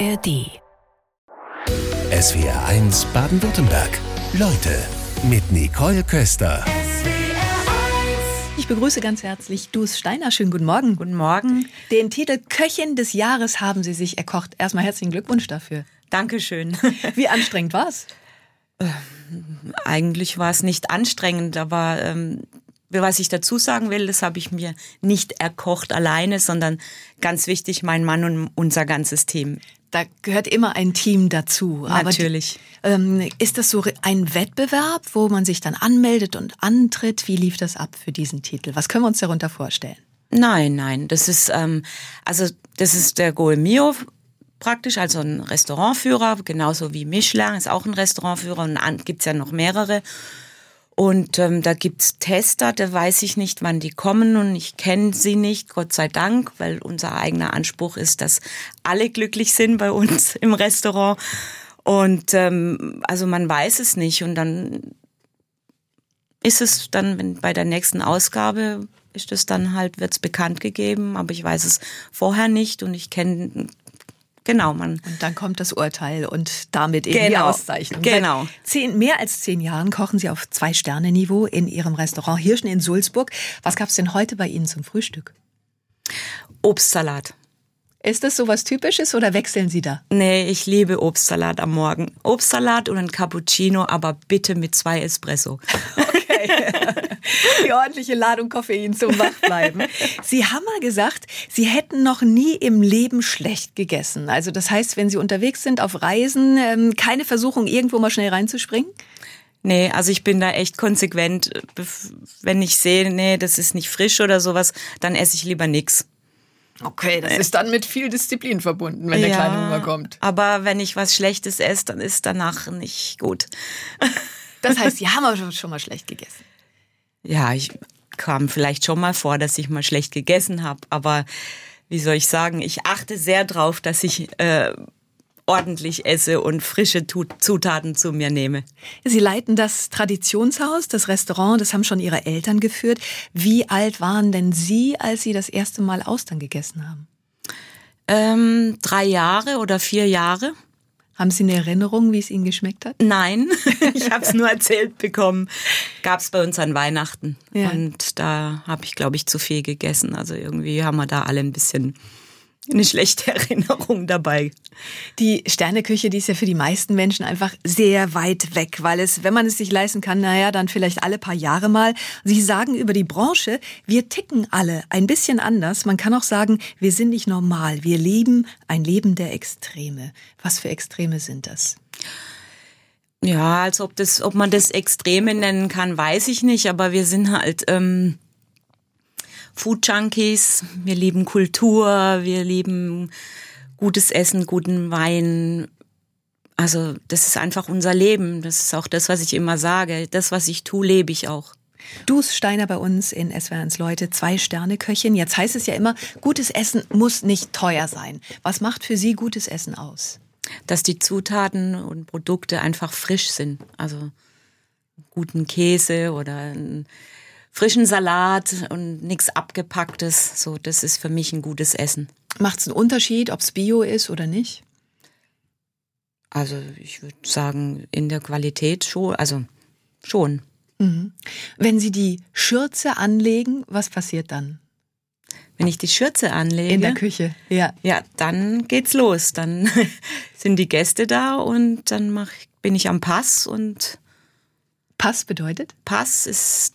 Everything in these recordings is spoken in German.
ARD. SWR 1 Baden-Württemberg. Leute mit Nicole Köster. Ich begrüße ganz herzlich Dus Steiner. Schönen guten Morgen. Guten Morgen. Den Titel Köchin des Jahres haben Sie sich erkocht. Erstmal herzlichen Glückwunsch dafür. Dankeschön. Wie anstrengend war es? Eigentlich war es nicht anstrengend, aber ähm, was ich dazu sagen will, das habe ich mir nicht erkocht alleine, sondern ganz wichtig, mein Mann und unser ganzes Team. Da gehört immer ein Team dazu. Natürlich. Aber, ähm, ist das so ein Wettbewerb, wo man sich dann anmeldet und antritt? Wie lief das ab für diesen Titel? Was können wir uns darunter vorstellen? Nein, nein, das ist ähm, also das ist der Goemio praktisch, also ein Restaurantführer, genauso wie Michelin ist auch ein Restaurantführer und gibt's ja noch mehrere. Und ähm, da gibt's Tester, da weiß ich nicht, wann die kommen und ich kenne sie nicht, Gott sei Dank, weil unser eigener Anspruch ist, dass alle glücklich sind bei uns im Restaurant. Und ähm, also man weiß es nicht und dann ist es dann wenn bei der nächsten Ausgabe ist es dann halt wird's bekannt gegeben, aber ich weiß es vorher nicht und ich kenne Genau, man. Und dann kommt das Urteil und damit eben genau, die Auszeichnung. Genau. Seit zehn, mehr als zehn Jahren kochen Sie auf Zwei-Sterne-Niveau in Ihrem Restaurant Hirschen in Sulzburg. Was gab's denn heute bei Ihnen zum Frühstück? Obstsalat. Ist das so was Typisches oder wechseln Sie da? Nee, ich liebe Obstsalat am Morgen. Obstsalat und ein Cappuccino, aber bitte mit zwei Espresso. Die ordentliche Ladung Koffein zum Wachbleiben. Sie haben mal gesagt, Sie hätten noch nie im Leben schlecht gegessen. Also das heißt, wenn Sie unterwegs sind auf Reisen, ähm, keine Versuchung, irgendwo mal schnell reinzuspringen? Nee, also ich bin da echt konsequent. Wenn ich sehe, nee, das ist nicht frisch oder sowas, dann esse ich lieber nix. Okay, das ist dann mit viel Disziplin verbunden, wenn der ja, kleine Hunger kommt. Aber wenn ich was Schlechtes esse, dann ist danach nicht gut. Das heißt, Sie haben aber schon mal schlecht gegessen. Ja, ich kam vielleicht schon mal vor, dass ich mal schlecht gegessen habe, aber wie soll ich sagen, ich achte sehr drauf, dass ich äh, ordentlich esse und frische Zutaten zu mir nehme. Sie leiten das Traditionshaus, das Restaurant, das haben schon Ihre Eltern geführt. Wie alt waren denn Sie, als Sie das erste Mal Austern gegessen haben? Ähm, drei Jahre oder vier Jahre. Haben Sie eine Erinnerung, wie es Ihnen geschmeckt hat? Nein, ich habe es nur erzählt bekommen. Gab es bei uns an Weihnachten. Ja. Und da habe ich, glaube ich, zu viel gegessen. Also irgendwie haben wir da alle ein bisschen eine schlechte Erinnerung dabei. Die Sterneküche, die ist ja für die meisten Menschen einfach sehr weit weg, weil es, wenn man es sich leisten kann, naja, dann vielleicht alle paar Jahre mal. Sie sagen über die Branche, wir ticken alle ein bisschen anders. Man kann auch sagen, wir sind nicht normal. Wir leben ein Leben der Extreme. Was für Extreme sind das? Ja, also ob das, ob man das Extreme nennen kann, weiß ich nicht, aber wir sind halt, ähm, Food Junkies. Wir lieben Kultur, wir lieben gutes Essen, guten Wein. Also das ist einfach unser Leben. Das ist auch das, was ich immer sage. Das, was ich tue, lebe ich auch. Dus Steiner bei uns in SWR1 Leute, zwei Sterne Köchin. Jetzt heißt es ja immer, gutes Essen muss nicht teuer sein. Was macht für Sie gutes Essen aus? Dass die Zutaten und Produkte einfach frisch sind. Also guten Käse oder ein frischen Salat und nichts abgepacktes. So, das ist für mich ein gutes Essen. Macht es einen Unterschied, ob es Bio ist oder nicht? Also ich würde sagen, in der Qualität schon, also schon. Mhm. Wenn Sie die Schürze anlegen, was passiert dann? Wenn ich die Schürze anlege. In der Küche, ja. Ja, dann geht's los. Dann sind die Gäste da und dann mach, bin ich am Pass und. Pass bedeutet? Pass ist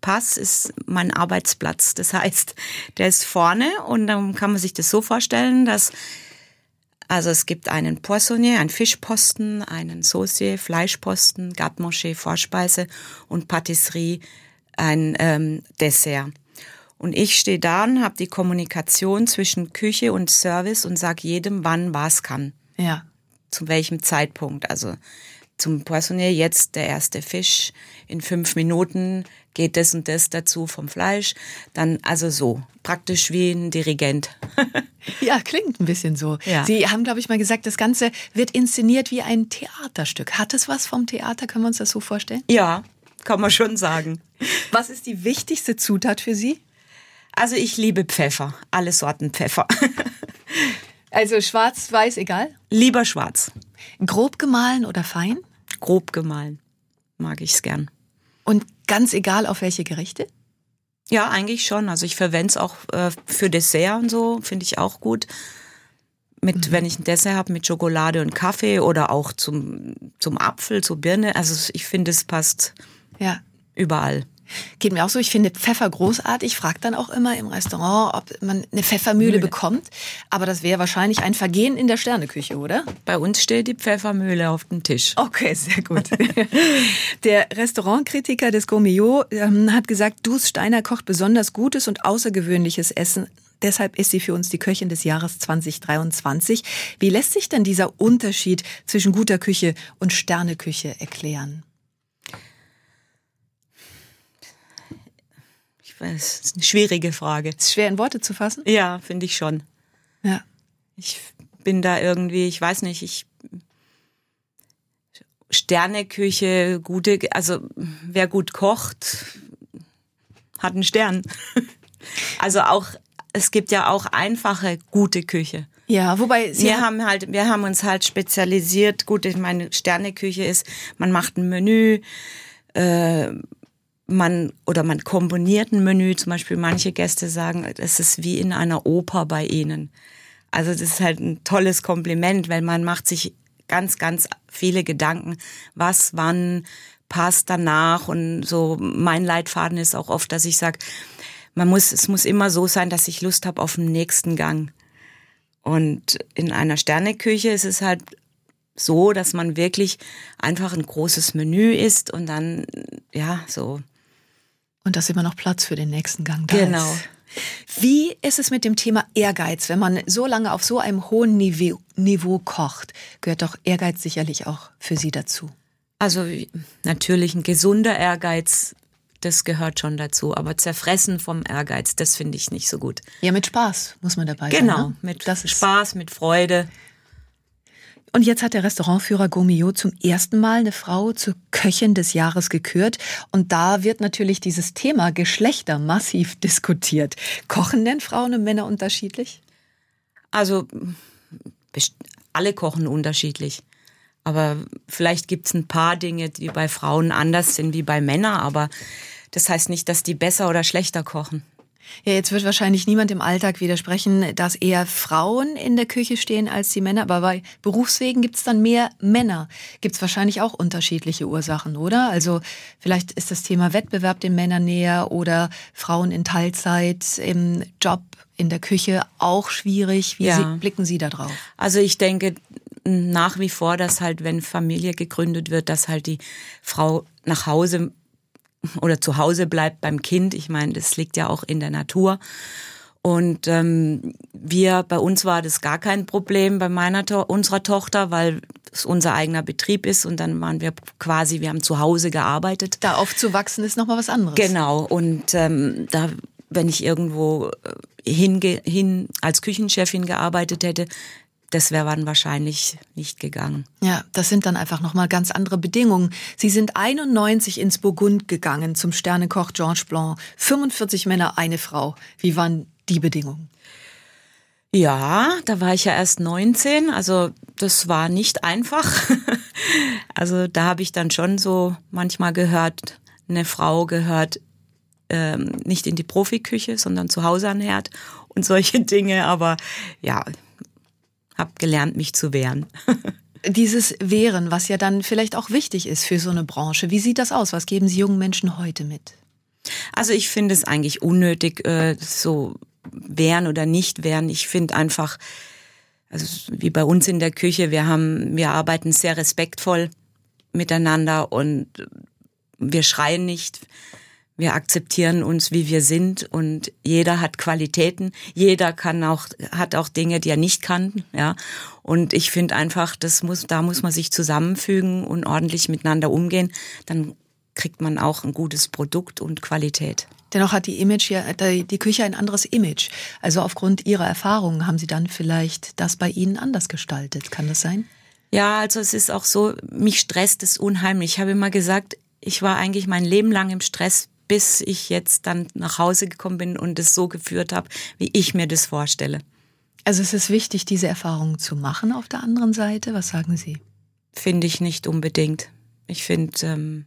Pass ist mein Arbeitsplatz. Das heißt, der ist vorne und dann kann man sich das so vorstellen, dass also es gibt einen Poissonnier, einen Fischposten, einen Saucier, Fleischposten, Garde-Manger, Vorspeise und Patisserie, ein ähm, Dessert. Und ich stehe da und habe die Kommunikation zwischen Küche und Service und sage jedem, wann was kann. Ja. Zu welchem Zeitpunkt. Also zum Poissonnier jetzt der erste Fisch. In fünf Minuten geht das und das dazu vom Fleisch. Dann also so, praktisch wie ein Dirigent. ja, klingt ein bisschen so. Ja. Sie haben, glaube ich, mal gesagt, das Ganze wird inszeniert wie ein Theaterstück. Hat es was vom Theater? Können wir uns das so vorstellen? Ja, kann man schon sagen. Was ist die wichtigste Zutat für Sie? Also ich liebe Pfeffer, alle Sorten Pfeffer. Also schwarz, weiß, egal? Lieber schwarz. Grob gemahlen oder fein? Grob gemahlen. Mag ich's gern. Und ganz egal auf welche Gerichte? Ja, eigentlich schon. Also ich verwende es auch äh, für Dessert und so, finde ich auch gut. Mit, mhm. wenn ich ein Dessert habe mit Schokolade und Kaffee oder auch zum, zum Apfel, zur Birne. Also ich finde, es passt ja. überall. Geht mir auch so. Ich finde Pfeffer großartig. Frage dann auch immer im Restaurant, ob man eine Pfeffermühle Mühle. bekommt. Aber das wäre wahrscheinlich ein Vergehen in der Sterneküche, oder? Bei uns steht die Pfeffermühle auf dem Tisch. Okay, sehr gut. der Restaurantkritiker des Gourmillot ähm, hat gesagt, Dus Steiner kocht besonders gutes und außergewöhnliches Essen. Deshalb ist sie für uns die Köchin des Jahres 2023. Wie lässt sich denn dieser Unterschied zwischen guter Küche und Sterneküche erklären? Das ist eine schwierige Frage. Ist schwer in Worte zu fassen? Ja, finde ich schon. Ja. Ich bin da irgendwie, ich weiß nicht, ich Sterneküche, gute, also wer gut kocht, hat einen Stern. Also auch, es gibt ja auch einfache, gute Küche. Ja, wobei Sie wir haben halt, wir haben uns halt spezialisiert. Gut, meine Sterneküche ist, man macht ein Menü, äh, man oder man komponiert ein Menü. Zum Beispiel manche Gäste sagen, es ist wie in einer Oper bei ihnen. Also das ist halt ein tolles Kompliment, weil man macht sich ganz, ganz viele Gedanken, was, wann passt danach und so. Mein Leitfaden ist auch oft, dass ich sage, man muss, es muss immer so sein, dass ich Lust habe auf den nächsten Gang. Und in einer Sterneküche ist es halt so, dass man wirklich einfach ein großes Menü isst und dann, ja, so und dass immer noch Platz für den nächsten Gang da genau. ist. Wie ist es mit dem Thema Ehrgeiz? Wenn man so lange auf so einem hohen Niveau, Niveau kocht, gehört doch Ehrgeiz sicherlich auch für Sie dazu. Also natürlich ein gesunder Ehrgeiz, das gehört schon dazu. Aber zerfressen vom Ehrgeiz, das finde ich nicht so gut. Ja, mit Spaß muss man dabei genau, sein. Genau, mit das Spaß, mit Freude. Und jetzt hat der Restaurantführer Gomio zum ersten Mal eine Frau zur Köchin des Jahres gekürt. Und da wird natürlich dieses Thema Geschlechter massiv diskutiert. Kochen denn Frauen und Männer unterschiedlich? Also alle kochen unterschiedlich. Aber vielleicht gibt es ein paar Dinge, die bei Frauen anders sind wie bei Männern. Aber das heißt nicht, dass die besser oder schlechter kochen. Ja, jetzt wird wahrscheinlich niemand im Alltag widersprechen, dass eher Frauen in der Küche stehen als die Männer. Aber bei Berufswegen gibt es dann mehr Männer. Gibt es wahrscheinlich auch unterschiedliche Ursachen, oder? Also vielleicht ist das Thema Wettbewerb den Männern näher oder Frauen in Teilzeit im Job in der Küche auch schwierig. Wie ja. Sie, blicken Sie da drauf? Also ich denke nach wie vor, dass halt, wenn Familie gegründet wird, dass halt die Frau nach Hause oder zu Hause bleibt beim Kind. Ich meine, das liegt ja auch in der Natur. Und ähm, wir, bei uns war das gar kein Problem bei meiner unserer Tochter, weil es unser eigener Betrieb ist und dann waren wir quasi, wir haben zu Hause gearbeitet. Da aufzuwachsen ist nochmal was anderes. Genau. Und ähm, da, wenn ich irgendwo äh, hinge hin als Küchenchefin gearbeitet hätte, das wäre dann wahrscheinlich nicht gegangen. Ja, das sind dann einfach nochmal ganz andere Bedingungen. Sie sind 91 ins Burgund gegangen zum Sternekoch Georges Blanc. 45 Männer, eine Frau. Wie waren die Bedingungen? Ja, da war ich ja erst 19, also das war nicht einfach. also da habe ich dann schon so manchmal gehört, eine Frau gehört ähm, nicht in die Profiküche, sondern zu Hause an Herd und solche Dinge. Aber ja, habe gelernt, mich zu wehren. Dieses Wehren, was ja dann vielleicht auch wichtig ist für so eine Branche. Wie sieht das aus? Was geben Sie jungen Menschen heute mit? Also ich finde es eigentlich unnötig, äh, so wehren oder nicht wehren. Ich finde einfach, also wie bei uns in der Küche, wir haben, wir arbeiten sehr respektvoll miteinander und wir schreien nicht. Wir akzeptieren uns, wie wir sind und jeder hat Qualitäten. Jeder kann auch, hat auch Dinge, die er nicht kann, ja. Und ich finde einfach, das muss, da muss man sich zusammenfügen und ordentlich miteinander umgehen. Dann kriegt man auch ein gutes Produkt und Qualität. Dennoch hat die Image ja, die Küche ein anderes Image. Also aufgrund Ihrer Erfahrungen haben Sie dann vielleicht das bei Ihnen anders gestaltet. Kann das sein? Ja, also es ist auch so, mich stresst es unheimlich. Ich habe immer gesagt, ich war eigentlich mein Leben lang im Stress, bis ich jetzt dann nach Hause gekommen bin und es so geführt habe, wie ich mir das vorstelle. Also es ist wichtig, diese Erfahrung zu machen auf der anderen Seite. Was sagen Sie? Finde ich nicht unbedingt. Ich finde, ähm,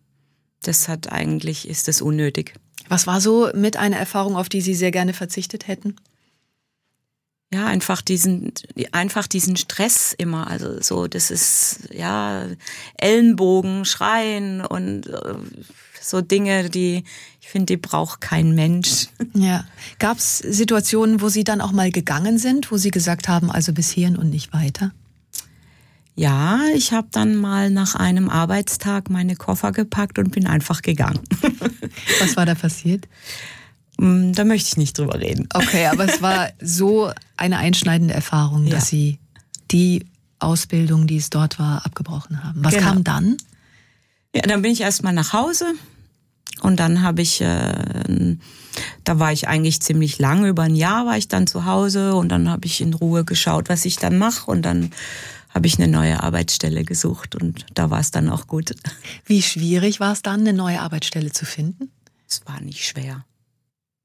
das hat eigentlich, ist es unnötig. Was war so mit einer Erfahrung, auf die Sie sehr gerne verzichtet hätten? Ja, einfach diesen, einfach diesen Stress immer. Also so, das ist, ja, Ellenbogen, Schreien und äh, so Dinge, die, ich finde, die braucht kein Mensch. Ja. Gab es Situationen, wo Sie dann auch mal gegangen sind, wo Sie gesagt haben, also bis hierhin und nicht weiter? Ja, ich habe dann mal nach einem Arbeitstag meine Koffer gepackt und bin einfach gegangen. Was war da passiert? Mm, da möchte ich nicht drüber reden. Okay, aber es war so eine einschneidende Erfahrung, dass ja. Sie die Ausbildung, die es dort war, abgebrochen haben. Was genau. kam dann? Ja, dann bin ich erstmal nach Hause und dann habe ich, äh, da war ich eigentlich ziemlich lang, über ein Jahr war ich dann zu Hause und dann habe ich in Ruhe geschaut, was ich dann mache und dann habe ich eine neue Arbeitsstelle gesucht und da war es dann auch gut. Wie schwierig war es dann, eine neue Arbeitsstelle zu finden? Es war nicht schwer.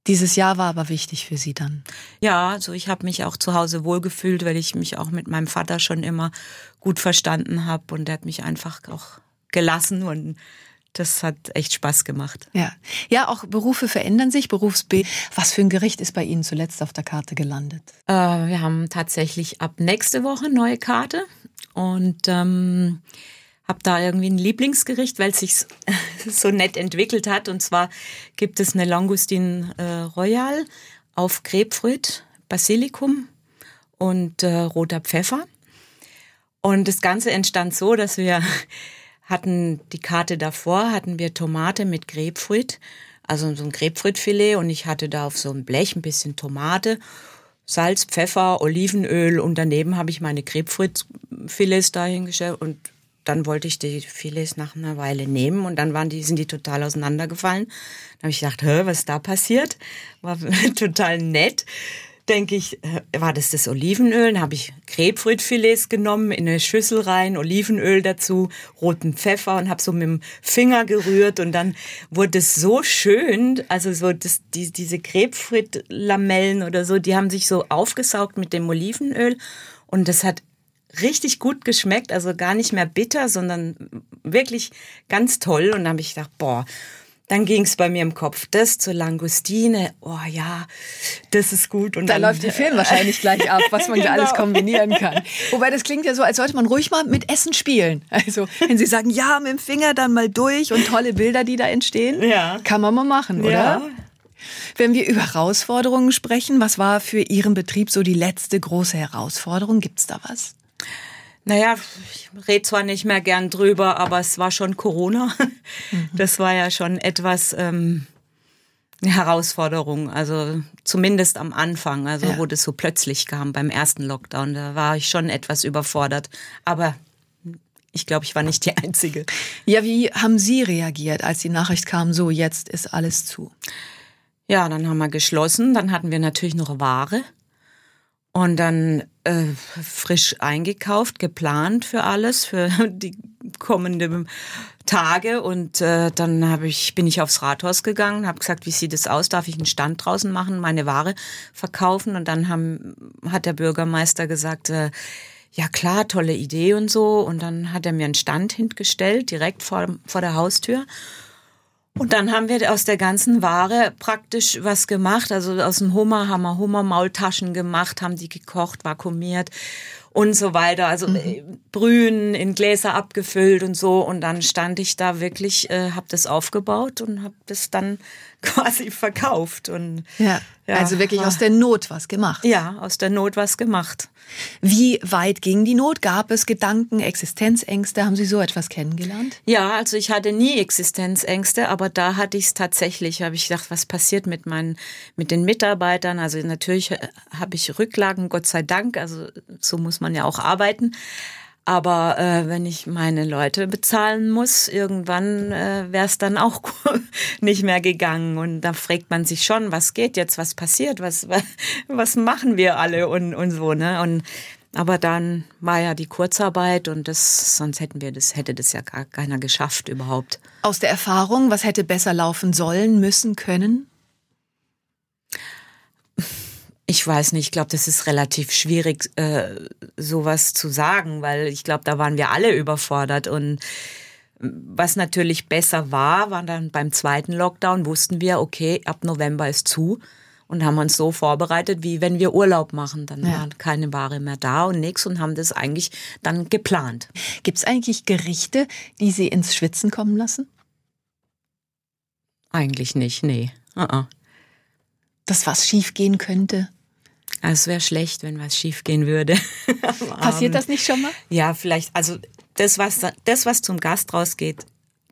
Dieses Jahr war aber wichtig für Sie dann. Ja, also ich habe mich auch zu Hause wohlgefühlt, weil ich mich auch mit meinem Vater schon immer gut verstanden habe und der hat mich einfach auch gelassen und das hat echt Spaß gemacht. Ja, ja, auch Berufe verändern sich, Berufsbild. Was für ein Gericht ist bei Ihnen zuletzt auf der Karte gelandet? Äh, wir haben tatsächlich ab nächste Woche neue Karte und ähm, habe da irgendwie ein Lieblingsgericht, weil es sich so nett entwickelt hat. Und zwar gibt es eine Langoustine äh, Royal auf Grapefruit, Basilikum und äh, roter Pfeffer. Und das Ganze entstand so, dass wir hatten die Karte davor, hatten wir Tomate mit Grapefruit, also so ein Grapefruitfilet und ich hatte da auf so einem Blech ein bisschen Tomate, Salz, Pfeffer, Olivenöl und daneben habe ich meine Grapefruitfilets dahingestellt und dann wollte ich die Filets nach einer Weile nehmen und dann waren die, sind die total auseinandergefallen. Dann habe ich gedacht, hä, was ist da passiert? War total nett. Denke ich, äh, war das das Olivenöl? Dann habe ich Grapefruitfilets genommen, in eine Schüssel rein, Olivenöl dazu, roten Pfeffer und habe so mit dem Finger gerührt und dann wurde es so schön, also so das, die, diese Grapefruit-Lamellen oder so, die haben sich so aufgesaugt mit dem Olivenöl und das hat richtig gut geschmeckt, also gar nicht mehr bitter, sondern wirklich ganz toll. Und dann habe ich gedacht, boah, dann ging es bei mir im Kopf, das zur Langustine, oh ja, das ist gut. Und da dann, läuft der Film wahrscheinlich gleich ab, was man genau. da alles kombinieren kann. Wobei das klingt ja so, als sollte man ruhig mal mit Essen spielen. Also wenn Sie sagen, ja, mit dem Finger dann mal durch und tolle Bilder, die da entstehen, ja. kann man mal machen, oder? Ja. Wenn wir über Herausforderungen sprechen, was war für Ihren Betrieb so die letzte große Herausforderung? Gibt's da was? Naja, ich rede zwar nicht mehr gern drüber, aber es war schon Corona. Das war ja schon etwas ähm, eine Herausforderung. Also zumindest am Anfang, also ja. wo das so plötzlich kam beim ersten Lockdown, da war ich schon etwas überfordert. Aber ich glaube, ich war nicht die Einzige. Ja, wie haben Sie reagiert, als die Nachricht kam, so jetzt ist alles zu? Ja, dann haben wir geschlossen. Dann hatten wir natürlich noch Ware. Und dann äh, frisch eingekauft, geplant für alles, für die kommenden Tage. Und äh, dann hab ich, bin ich aufs Rathaus gegangen, habe gesagt, wie sieht es aus? Darf ich einen Stand draußen machen, meine Ware verkaufen? Und dann haben, hat der Bürgermeister gesagt, äh, ja klar, tolle Idee und so. Und dann hat er mir einen Stand hingestellt, direkt vor, vor der Haustür. Und dann haben wir aus der ganzen Ware praktisch was gemacht. Also aus dem Hummer haben wir Hummermaultaschen gemacht, haben die gekocht, vakuumiert und so weiter. Also mhm. Äh, Brühen in Gläser abgefüllt und so. Und dann stand ich da wirklich, äh, habe das aufgebaut und habe das dann quasi verkauft. Und, ja, ja, also wirklich aus der Not was gemacht. Ja, aus der Not was gemacht. Wie weit ging die Not? Gab es Gedanken, Existenzängste? Haben Sie so etwas kennengelernt? Ja, also ich hatte nie Existenzängste, aber da hatte ich es tatsächlich. Habe ich gedacht, was passiert mit meinen, mit den Mitarbeitern? Also natürlich äh, habe ich Rücklagen, Gott sei Dank. Also so muss man ja auch arbeiten. Aber äh, wenn ich meine Leute bezahlen muss, irgendwann äh, wäre es dann auch nicht mehr gegangen. Und da fragt man sich schon, was geht jetzt, was passiert, was, was machen wir alle und, und so. Ne? Und aber dann war ja die Kurzarbeit und das, sonst hätten wir das, hätte das ja gar keiner geschafft überhaupt. Aus der Erfahrung, was hätte besser laufen sollen, müssen, können? Ich weiß nicht, ich glaube, das ist relativ schwierig, äh, sowas zu sagen, weil ich glaube, da waren wir alle überfordert. Und was natürlich besser war, war dann beim zweiten Lockdown, wussten wir, okay, ab November ist zu und haben uns so vorbereitet, wie wenn wir Urlaub machen. Dann ja. war keine Ware mehr da und nichts und haben das eigentlich dann geplant. Gibt es eigentlich Gerichte, die Sie ins Schwitzen kommen lassen? Eigentlich nicht, nee. Uh -uh. Dass was schiefgehen könnte? Also es wäre schlecht, wenn was schiefgehen würde. Passiert das nicht schon mal? Ja, vielleicht. Also das, was das, was zum Gast rausgeht,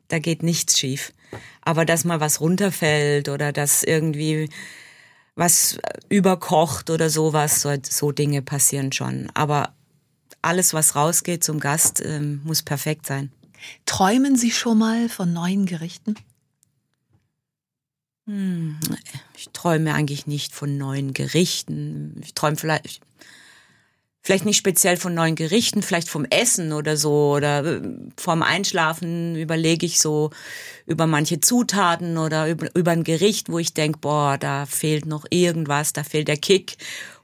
da geht nichts schief. Aber dass mal was runterfällt oder dass irgendwie was überkocht oder sowas, so, so Dinge passieren schon. Aber alles, was rausgeht zum Gast, ähm, muss perfekt sein. Träumen Sie schon mal von neuen Gerichten? Hm, ich träume eigentlich nicht von neuen Gerichten. Ich träume vielleicht, vielleicht nicht speziell von neuen Gerichten, vielleicht vom Essen oder so oder äh, vorm Einschlafen überlege ich so über manche Zutaten oder über, über ein Gericht, wo ich denke, boah, da fehlt noch irgendwas, da fehlt der Kick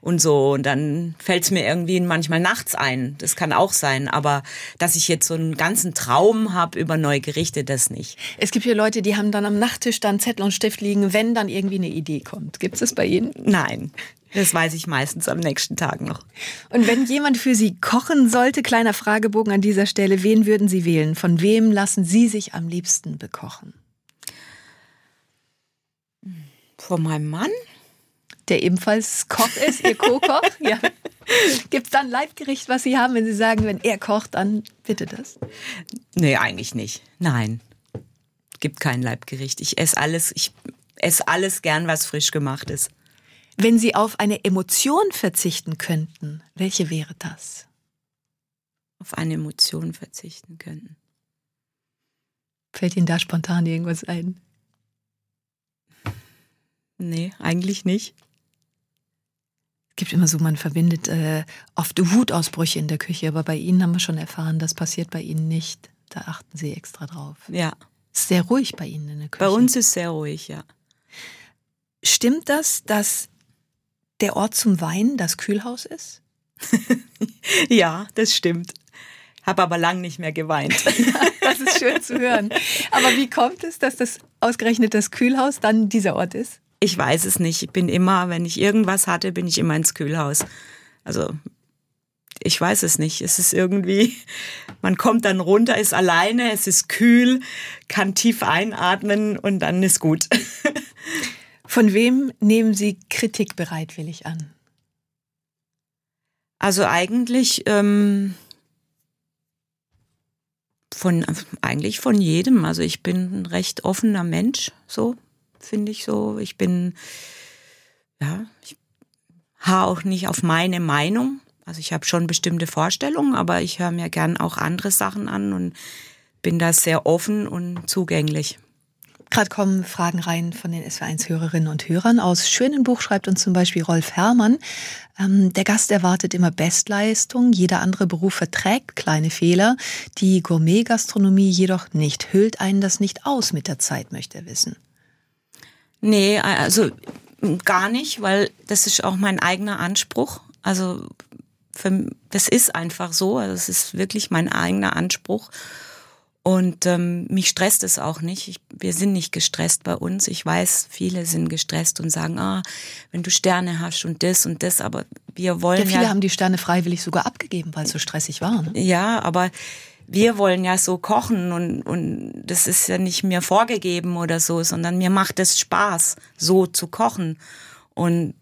und so und dann fällt es mir irgendwie manchmal nachts ein. Das kann auch sein, aber dass ich jetzt so einen ganzen Traum habe über neue Gerichte, das nicht. Es gibt hier Leute, die haben dann am Nachttisch dann Zettel und Stift liegen, wenn dann irgendwie eine Idee kommt. Gibt es das bei Ihnen? Nein. Das weiß ich meistens am nächsten Tag noch. Und wenn jemand für Sie kochen sollte, kleiner Fragebogen an dieser Stelle, wen würden Sie wählen? Von wem lassen Sie sich am liebsten bekochen? Von meinem Mann? Der ebenfalls Koch ist, Ihr Co-Koch? ja. Gibt es da ein Leibgericht, was Sie haben, wenn Sie sagen, wenn er kocht, dann bitte das? Nee, eigentlich nicht. Nein. Gibt kein Leibgericht. Ich esse alles, ich esse alles gern, was frisch gemacht ist. Wenn Sie auf eine Emotion verzichten könnten, welche wäre das? Auf eine Emotion verzichten könnten. Fällt Ihnen da spontan irgendwas ein? Nee, eigentlich nicht. Es gibt immer so, man verbindet äh, oft Wutausbrüche in der Küche, aber bei Ihnen haben wir schon erfahren, das passiert bei Ihnen nicht. Da achten Sie extra drauf. Ja. Ist sehr ruhig bei Ihnen in der Küche. Bei uns ist sehr ruhig, ja. Stimmt das, dass der Ort zum Wein das Kühlhaus ist? ja, das stimmt. Habe aber lang nicht mehr geweint. das ist schön zu hören. Aber wie kommt es, dass das ausgerechnet das Kühlhaus dann dieser Ort ist? Ich weiß es nicht. Ich bin immer, wenn ich irgendwas hatte, bin ich immer ins Kühlhaus. Also ich weiß es nicht. Es ist irgendwie, man kommt dann runter, ist alleine, es ist kühl, kann tief einatmen und dann ist gut. Von wem nehmen Sie Kritik bereitwillig an? Also eigentlich ähm, von eigentlich von jedem. Also ich bin ein recht offener Mensch, so finde ich so. Ich bin ja, ich habe auch nicht auf meine Meinung. Also ich habe schon bestimmte Vorstellungen, aber ich höre mir gern auch andere Sachen an und bin da sehr offen und zugänglich. Gerade kommen Fragen rein von den SW1-Hörerinnen und Hörern. Aus Schönenbuch schreibt uns zum Beispiel Rolf Herrmann. Ähm, der Gast erwartet immer Bestleistung. Jeder andere Beruf verträgt kleine Fehler. Die Gourmet-Gastronomie jedoch nicht. Hüllt einen das nicht aus mit der Zeit, möchte er wissen. Nee, also gar nicht, weil das ist auch mein eigener Anspruch. Also für, das ist einfach so. Also es ist wirklich mein eigener Anspruch. Und ähm, mich stresst es auch nicht. Ich, wir sind nicht gestresst bei uns. Ich weiß, viele sind gestresst und sagen, ah, wenn du Sterne hast und das und das, aber wir wollen ja. Viele ja, haben die Sterne freiwillig sogar abgegeben, weil es so stressig war. Ne? Ja, aber wir wollen ja so kochen und, und das ist ja nicht mir vorgegeben oder so, sondern mir macht es Spaß, so zu kochen. Und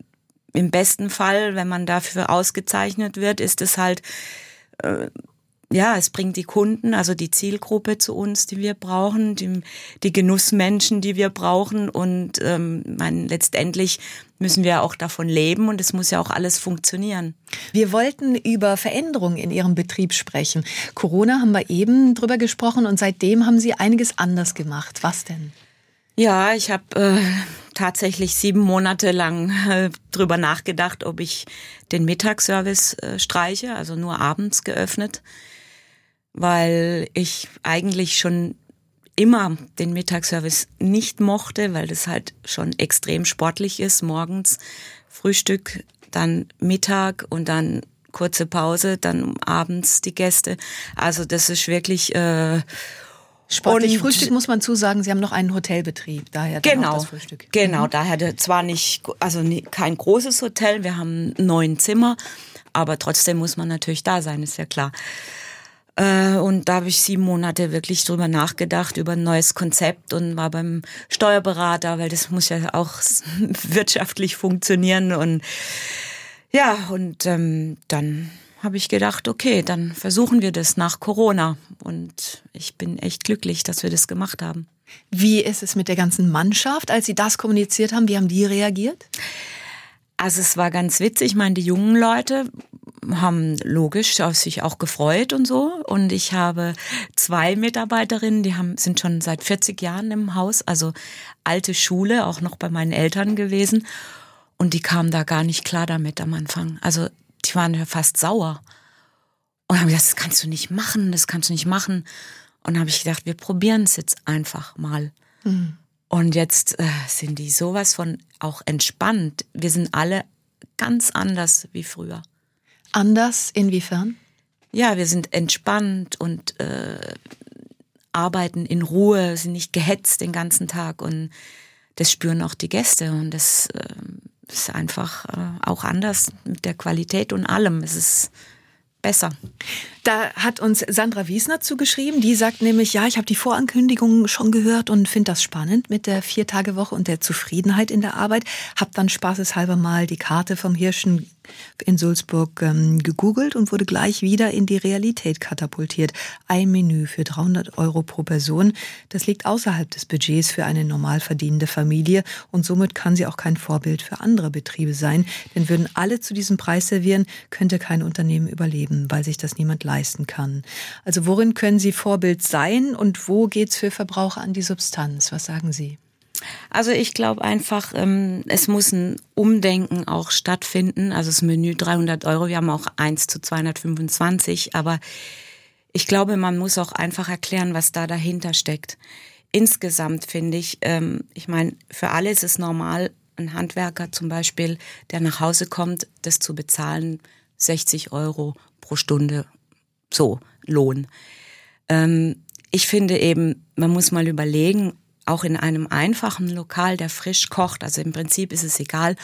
im besten Fall, wenn man dafür ausgezeichnet wird, ist es halt äh, ja, es bringt die Kunden, also die Zielgruppe zu uns, die wir brauchen, die, die Genussmenschen, die wir brauchen. Und ähm, mein, letztendlich müssen wir auch davon leben und es muss ja auch alles funktionieren. Wir wollten über Veränderungen in Ihrem Betrieb sprechen. Corona haben wir eben drüber gesprochen und seitdem haben Sie einiges anders gemacht. Was denn? Ja, ich habe äh, tatsächlich sieben Monate lang äh, drüber nachgedacht, ob ich den Mittagsservice äh, streiche, also nur abends geöffnet weil ich eigentlich schon immer den Mittagsservice nicht mochte, weil das halt schon extrem sportlich ist, morgens Frühstück dann Mittag und dann kurze Pause, dann abends die Gäste. Also das ist wirklich äh, Sportlich und Frühstück muss man zusagen, Sie haben noch einen Hotelbetrieb, daher genau, das Frühstück. Genau, mhm. daher zwar nicht, also kein großes Hotel, wir haben neun Zimmer, aber trotzdem muss man natürlich da sein, ist ja klar. Äh, und da habe ich sieben Monate wirklich drüber nachgedacht, über ein neues Konzept und war beim Steuerberater, weil das muss ja auch wirtschaftlich funktionieren. Und ja, und ähm, dann habe ich gedacht, okay, dann versuchen wir das nach Corona. Und ich bin echt glücklich, dass wir das gemacht haben. Wie ist es mit der ganzen Mannschaft, als Sie das kommuniziert haben? Wie haben die reagiert? Also es war ganz witzig. Ich meine, die jungen Leute haben logisch sich auch gefreut und so. Und ich habe zwei Mitarbeiterinnen, die haben, sind schon seit 40 Jahren im Haus, also alte Schule, auch noch bei meinen Eltern gewesen. Und die kamen da gar nicht klar damit am Anfang. Also die waren ja fast sauer. Und haben gesagt, das kannst du nicht machen, das kannst du nicht machen. Und habe ich gedacht, wir probieren es jetzt einfach mal. Mhm. Und jetzt äh, sind die sowas von auch entspannt. Wir sind alle ganz anders wie früher. Anders inwiefern? Ja, wir sind entspannt und äh, arbeiten in Ruhe, sind nicht gehetzt den ganzen Tag und das spüren auch die Gäste und das äh, ist einfach äh, auch anders mit der Qualität und allem. Es ist besser. Da hat uns Sandra Wiesner zugeschrieben, die sagt nämlich, ja, ich habe die Vorankündigungen schon gehört und finde das spannend mit der Viertagewoche und der Zufriedenheit in der Arbeit. Hab dann spaßeshalber mal die Karte vom Hirschen in Sulzburg ähm, gegoogelt und wurde gleich wieder in die Realität katapultiert. Ein Menü für 300 Euro pro Person. Das liegt außerhalb des Budgets für eine normal verdienende Familie und somit kann sie auch kein Vorbild für andere Betriebe sein. Denn würden alle zu diesem Preis servieren, könnte kein Unternehmen überleben, weil sich das niemand leisten kann. Also worin können Sie Vorbild sein und wo geht's für Verbraucher an die Substanz? Was sagen Sie? Also ich glaube einfach, ähm, es muss ein Umdenken auch stattfinden. Also das Menü 300 Euro, wir haben auch eins zu 225, aber ich glaube, man muss auch einfach erklären, was da dahinter steckt. Insgesamt finde ich, ähm, ich meine, für alle ist es normal, ein Handwerker zum Beispiel, der nach Hause kommt, das zu bezahlen, 60 Euro pro Stunde, so Lohn. Ähm, ich finde eben, man muss mal überlegen, auch in einem einfachen Lokal, der frisch kocht. Also im Prinzip ist es egal,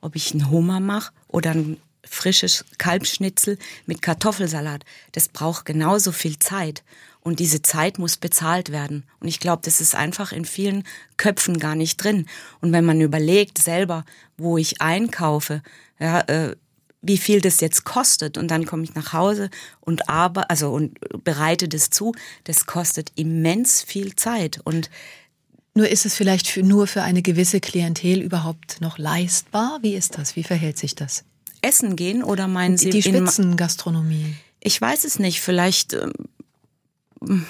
ob ich einen Hummer mache oder ein frisches Kalbschnitzel mit Kartoffelsalat. Das braucht genauso viel Zeit. Und diese Zeit muss bezahlt werden. Und ich glaube, das ist einfach in vielen Köpfen gar nicht drin. Und wenn man überlegt selber, wo ich einkaufe, ja, äh, wie viel das jetzt kostet und dann komme ich nach Hause und aber also und bereite das zu, das kostet immens viel Zeit und nur ist es vielleicht für, nur für eine gewisse Klientel überhaupt noch leistbar? Wie ist das? Wie verhält sich das? Essen gehen oder meinen Sie die Spitzengastronomie? Ich weiß es nicht. Vielleicht, ähm,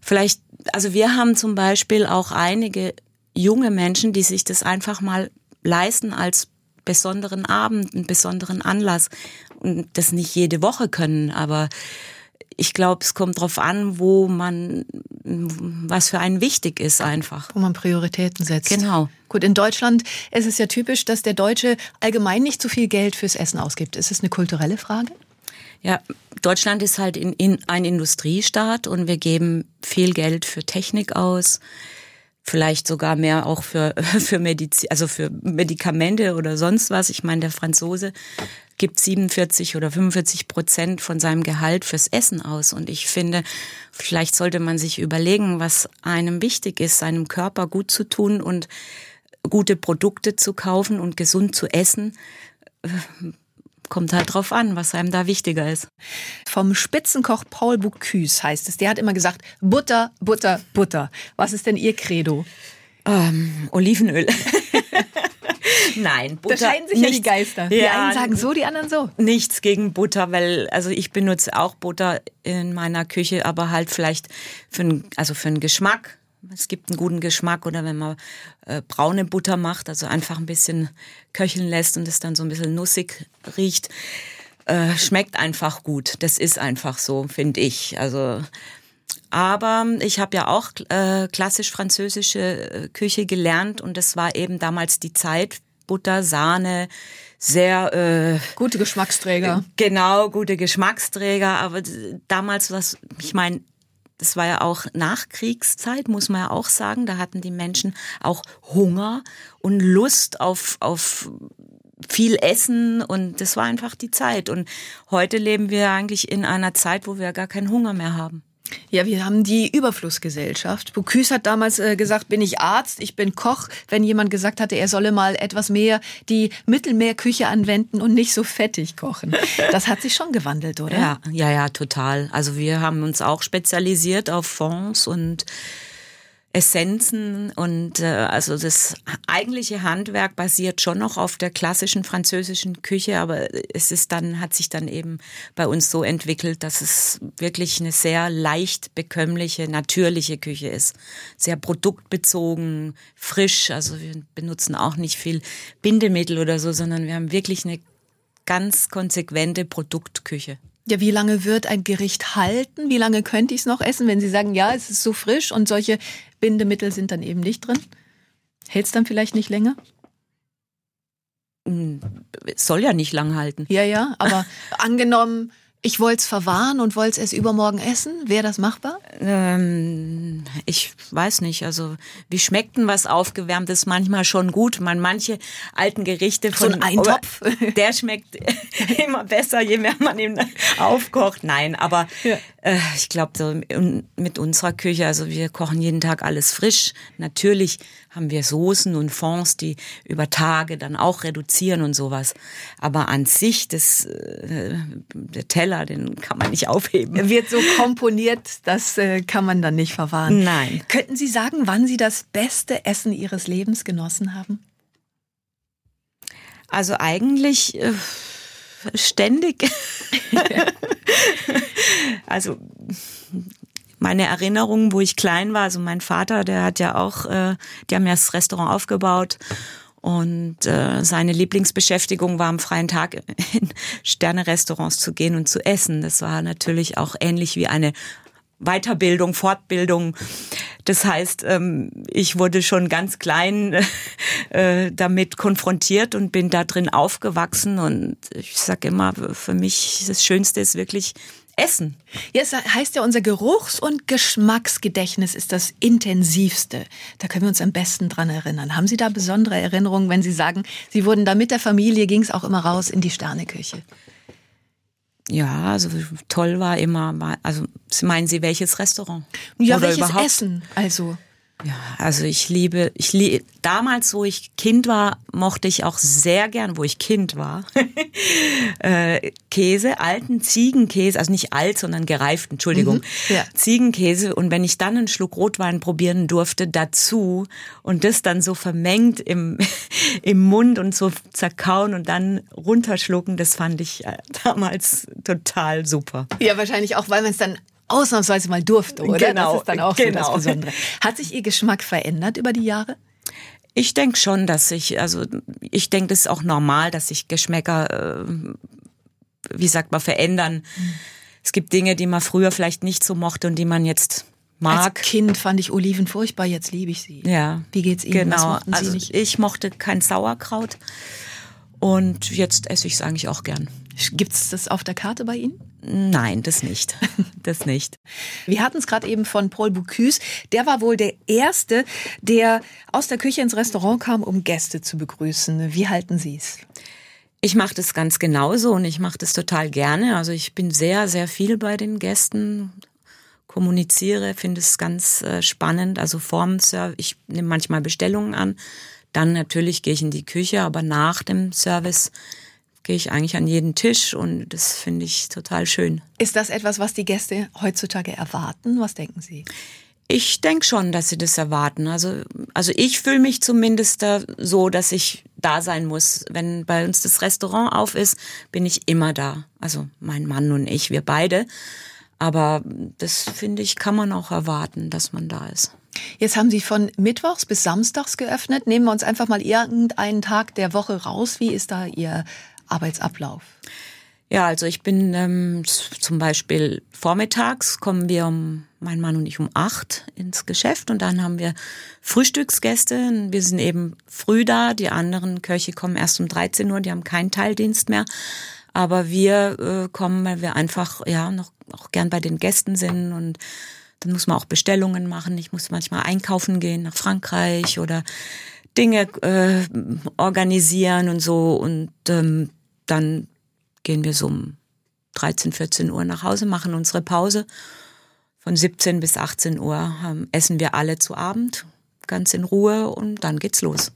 vielleicht. Also wir haben zum Beispiel auch einige junge Menschen, die sich das einfach mal leisten als besonderen Abend, einen besonderen Anlass und das nicht jede Woche können, aber ich glaube, es kommt darauf an, wo man, was für einen wichtig ist einfach. Wo man Prioritäten setzt. Genau. Gut, in Deutschland ist es ja typisch, dass der Deutsche allgemein nicht so viel Geld fürs Essen ausgibt. Ist es eine kulturelle Frage? Ja, Deutschland ist halt in, in ein Industriestaat und wir geben viel Geld für Technik aus vielleicht sogar mehr auch für für Medizin, also für Medikamente oder sonst was. Ich meine, der Franzose gibt 47 oder 45 Prozent von seinem Gehalt fürs Essen aus. Und ich finde, vielleicht sollte man sich überlegen, was einem wichtig ist, seinem Körper gut zu tun und gute Produkte zu kaufen und gesund zu essen kommt halt drauf an, was einem da wichtiger ist. Vom Spitzenkoch Paul Bocuse heißt es, der hat immer gesagt, Butter, Butter, Butter. Was ist denn Ihr Credo? Ähm, Olivenöl. Nein, Butter. Da scheiden sich nichts, ja die Geister. Die ja, einen sagen so, die anderen so. Nichts gegen Butter, weil also ich benutze auch Butter in meiner Küche, aber halt vielleicht für, also für einen Geschmack es gibt einen guten Geschmack oder wenn man äh, braune Butter macht, also einfach ein bisschen köcheln lässt und es dann so ein bisschen nussig riecht, äh, schmeckt einfach gut. Das ist einfach so, finde ich. Also aber ich habe ja auch äh, klassisch französische äh, Küche gelernt und das war eben damals die Zeit, Butter, Sahne, sehr äh, gute Geschmacksträger. Genau, gute Geschmacksträger. Aber damals was, ich meine, das war ja auch Nachkriegszeit, muss man ja auch sagen. Da hatten die Menschen auch Hunger und Lust auf, auf viel Essen und das war einfach die Zeit. Und heute leben wir eigentlich in einer Zeit, wo wir gar keinen Hunger mehr haben. Ja, wir haben die Überflussgesellschaft. Bocuse hat damals äh, gesagt, bin ich Arzt, ich bin Koch. Wenn jemand gesagt hatte, er solle mal etwas mehr die Mittelmeerküche anwenden und nicht so fettig kochen. Das hat sich schon gewandelt, oder? Ja, ja, ja, total. Also wir haben uns auch spezialisiert auf Fonds und Essenzen und äh, also das eigentliche Handwerk basiert schon noch auf der klassischen französischen Küche, aber es ist dann hat sich dann eben bei uns so entwickelt, dass es wirklich eine sehr leicht bekömmliche, natürliche Küche ist, sehr produktbezogen, frisch, also wir benutzen auch nicht viel Bindemittel oder so, sondern wir haben wirklich eine ganz konsequente Produktküche. Ja, wie lange wird ein Gericht halten? Wie lange könnte ich es noch essen, wenn Sie sagen, ja, es ist so frisch und solche Bindemittel sind dann eben nicht drin? Hält es dann vielleicht nicht länger? Hm, soll ja nicht lang halten. Ja, ja, aber angenommen, ich wollte es verwahren und wollte es erst übermorgen essen. Wäre das machbar? Ähm, ich weiß nicht. Also wie schmeckt denn was aufgewärmtes manchmal schon gut? Man manche alten Gerichte von so ein Eintopf, der schmeckt immer besser, je mehr man ihn aufkocht. Nein, aber ja. äh, ich glaube so mit unserer Küche, also wir kochen jeden Tag alles frisch. Natürlich haben wir Soßen und Fonds, die über Tage dann auch reduzieren und sowas. Aber an sich, das, äh, der Teller, den kann man nicht aufheben. Er wird so komponiert, das äh, kann man dann nicht verwahren. Nein. Könnten Sie sagen, wann Sie das beste Essen Ihres Lebens genossen haben? Also eigentlich äh, ständig. also meine Erinnerungen, wo ich klein war, also mein Vater, der hat ja auch, äh, die haben ja das Restaurant aufgebaut und äh, seine Lieblingsbeschäftigung war am freien Tag in Sterne-Restaurants zu gehen und zu essen. Das war natürlich auch ähnlich wie eine Weiterbildung, Fortbildung. Das heißt, ähm, ich wurde schon ganz klein äh, damit konfrontiert und bin da drin aufgewachsen. Und ich sage immer, für mich das Schönste ist wirklich Essen. Ja, es heißt ja, unser Geruchs- und Geschmacksgedächtnis ist das intensivste. Da können wir uns am besten dran erinnern. Haben Sie da besondere Erinnerungen, wenn Sie sagen, Sie wurden da mit der Familie, ging es auch immer raus in die Sterneküche? Ja, also toll war immer, also meinen Sie welches Restaurant? Ja, Oder welches überhaupt? Essen also? Ja, also ich liebe, ich liebe, damals, wo ich Kind war, mochte ich auch sehr gern, wo ich Kind war, äh, Käse, alten Ziegenkäse, also nicht alt, sondern gereift, Entschuldigung, mhm, ja. Ziegenkäse. Und wenn ich dann einen Schluck Rotwein probieren durfte, dazu und das dann so vermengt im, im Mund und so zerkauen und dann runterschlucken, das fand ich äh, damals total super. Ja, wahrscheinlich auch, weil man es dann ausnahmsweise mal durfte, oder? Genau, das ist dann auch genau. so das Besondere. Hat sich Ihr Geschmack verändert über die Jahre? Ich denke schon, dass ich, also ich denke, das ist auch normal, dass sich Geschmäcker, äh, wie sagt man, verändern. Mhm. Es gibt Dinge, die man früher vielleicht nicht so mochte und die man jetzt mag. Als Kind fand ich Oliven furchtbar, jetzt liebe ich sie. Ja. Wie geht's Ihnen? Genau. also ich mochte kein Sauerkraut und jetzt esse ich es eigentlich auch gern. Gibt's das auf der Karte bei Ihnen? Nein, das nicht. Das nicht. Wir hatten es gerade eben von Paul Bocuse. Der war wohl der Erste, der aus der Küche ins Restaurant kam, um Gäste zu begrüßen. Wie halten Sie es? Ich mache das ganz genauso und ich mache das total gerne. Also ich bin sehr, sehr viel bei den Gästen, kommuniziere, finde es ganz äh, spannend. Also vorm Service, ich nehme manchmal Bestellungen an. Dann natürlich gehe ich in die Küche, aber nach dem Service gehe ich eigentlich an jeden Tisch und das finde ich total schön. Ist das etwas, was die Gäste heutzutage erwarten? Was denken Sie? Ich denke schon, dass sie das erwarten. Also, also ich fühle mich zumindest da so, dass ich da sein muss. Wenn bei uns das Restaurant auf ist, bin ich immer da. Also mein Mann und ich, wir beide. Aber das finde ich, kann man auch erwarten, dass man da ist. Jetzt haben Sie von Mittwochs bis Samstags geöffnet. Nehmen wir uns einfach mal irgendeinen Tag der Woche raus. Wie ist da Ihr Arbeitsablauf? Ja, also ich bin ähm, zum Beispiel vormittags kommen wir um mein Mann und ich um acht ins Geschäft und dann haben wir Frühstücksgäste. Wir sind eben früh da, die anderen Köche kommen erst um 13 Uhr, die haben keinen Teildienst mehr. Aber wir äh, kommen, weil wir einfach ja noch auch gern bei den Gästen sind und dann muss man auch Bestellungen machen. Ich muss manchmal einkaufen gehen nach Frankreich oder Dinge äh, organisieren und so und ähm, dann gehen wir so um 13, 14 Uhr nach Hause, machen unsere Pause. Von 17 bis 18 Uhr ähm, essen wir alle zu Abend, ganz in Ruhe und dann geht's los.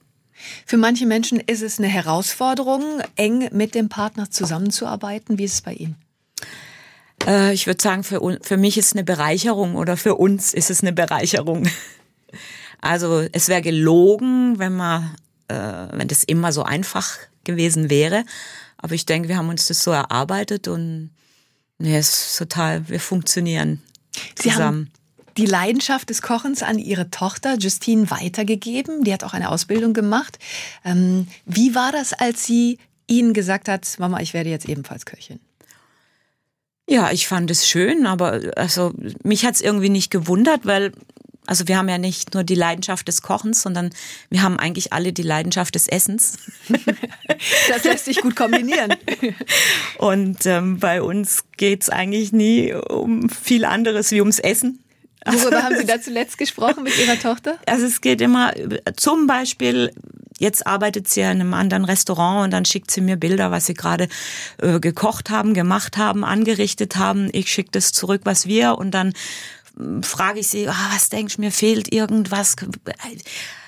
Für manche Menschen ist es eine Herausforderung, eng mit dem Partner zusammenzuarbeiten. Wie ist es bei Ihnen? Äh, ich würde sagen, für, für mich ist es eine Bereicherung oder für uns ist es eine Bereicherung. Also es wäre gelogen, wenn man, äh, wenn das immer so einfach gewesen wäre. Aber ich denke, wir haben uns das so erarbeitet und nee, es ist total, wir funktionieren Sie zusammen. Haben die Leidenschaft des Kochens an Ihre Tochter Justine weitergegeben. Die hat auch eine Ausbildung gemacht. Ähm, wie war das, als sie Ihnen gesagt hat, Mama, ich werde jetzt ebenfalls Köchin? Ja, ich fand es schön, aber also mich hat es irgendwie nicht gewundert, weil also wir haben ja nicht nur die Leidenschaft des Kochens, sondern wir haben eigentlich alle die Leidenschaft des Essens. Das lässt sich gut kombinieren. Und ähm, bei uns geht's eigentlich nie um viel anderes wie ums Essen. Worüber haben Sie da zuletzt gesprochen mit Ihrer Tochter? Also es geht immer zum Beispiel, jetzt arbeitet sie in einem anderen Restaurant und dann schickt sie mir Bilder, was sie gerade äh, gekocht haben, gemacht haben, angerichtet haben. Ich schicke das zurück, was wir und dann frage ich sie, oh, was denkst du, mir fehlt irgendwas,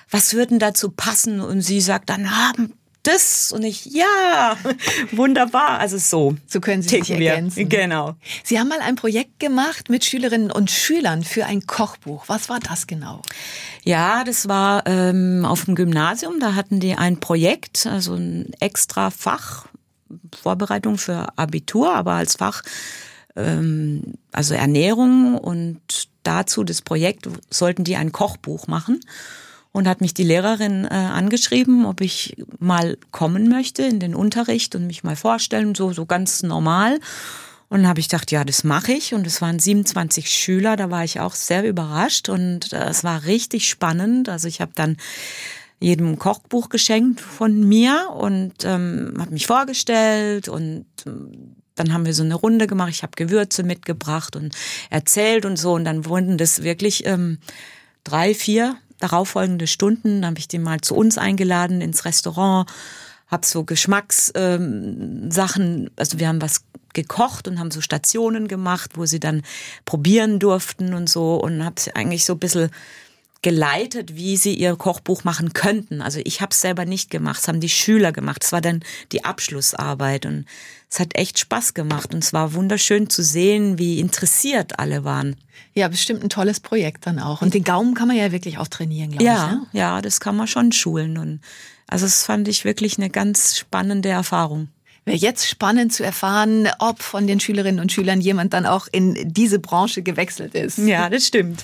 was würden dazu passen? Und sie sagt dann, haben ah, das und ich, ja, wunderbar. Also so. So können Sie sich ergänzen. Genau. Sie haben mal ein Projekt gemacht mit Schülerinnen und Schülern für ein Kochbuch. Was war das genau? Ja, das war ähm, auf dem Gymnasium. Da hatten die ein Projekt, also ein extra Fach, Vorbereitung für Abitur, aber als Fach ähm, also Ernährung und dazu das Projekt sollten die ein Kochbuch machen und hat mich die Lehrerin äh, angeschrieben, ob ich mal kommen möchte in den Unterricht und mich mal vorstellen, so so ganz normal. Und dann habe ich gedacht, ja, das mache ich. Und es waren 27 Schüler, da war ich auch sehr überrascht und äh, es war richtig spannend. Also ich habe dann jedem Kochbuch geschenkt von mir und ähm, habe mich vorgestellt und ähm, dann haben wir so eine Runde gemacht. Ich habe Gewürze mitgebracht und erzählt und so. Und dann wurden das wirklich ähm, drei, vier darauffolgende Stunden. Dann habe ich den mal zu uns eingeladen ins Restaurant, habe so Geschmackssachen, ähm, also wir haben was gekocht und haben so Stationen gemacht, wo sie dann probieren durften und so und habe sie eigentlich so ein bisschen geleitet, wie sie ihr Kochbuch machen könnten. Also ich habe es selber nicht gemacht, es haben die Schüler gemacht. Es war dann die Abschlussarbeit und es hat echt Spaß gemacht und es war wunderschön zu sehen, wie interessiert alle waren. Ja, bestimmt ein tolles Projekt dann auch. Und den Gaumen kann man ja wirklich auch trainieren, glaube ja, ich. Ne? Ja, das kann man schon schulen. Und also es fand ich wirklich eine ganz spannende Erfahrung. Wäre jetzt spannend zu erfahren, ob von den Schülerinnen und Schülern jemand dann auch in diese Branche gewechselt ist. Ja, das stimmt.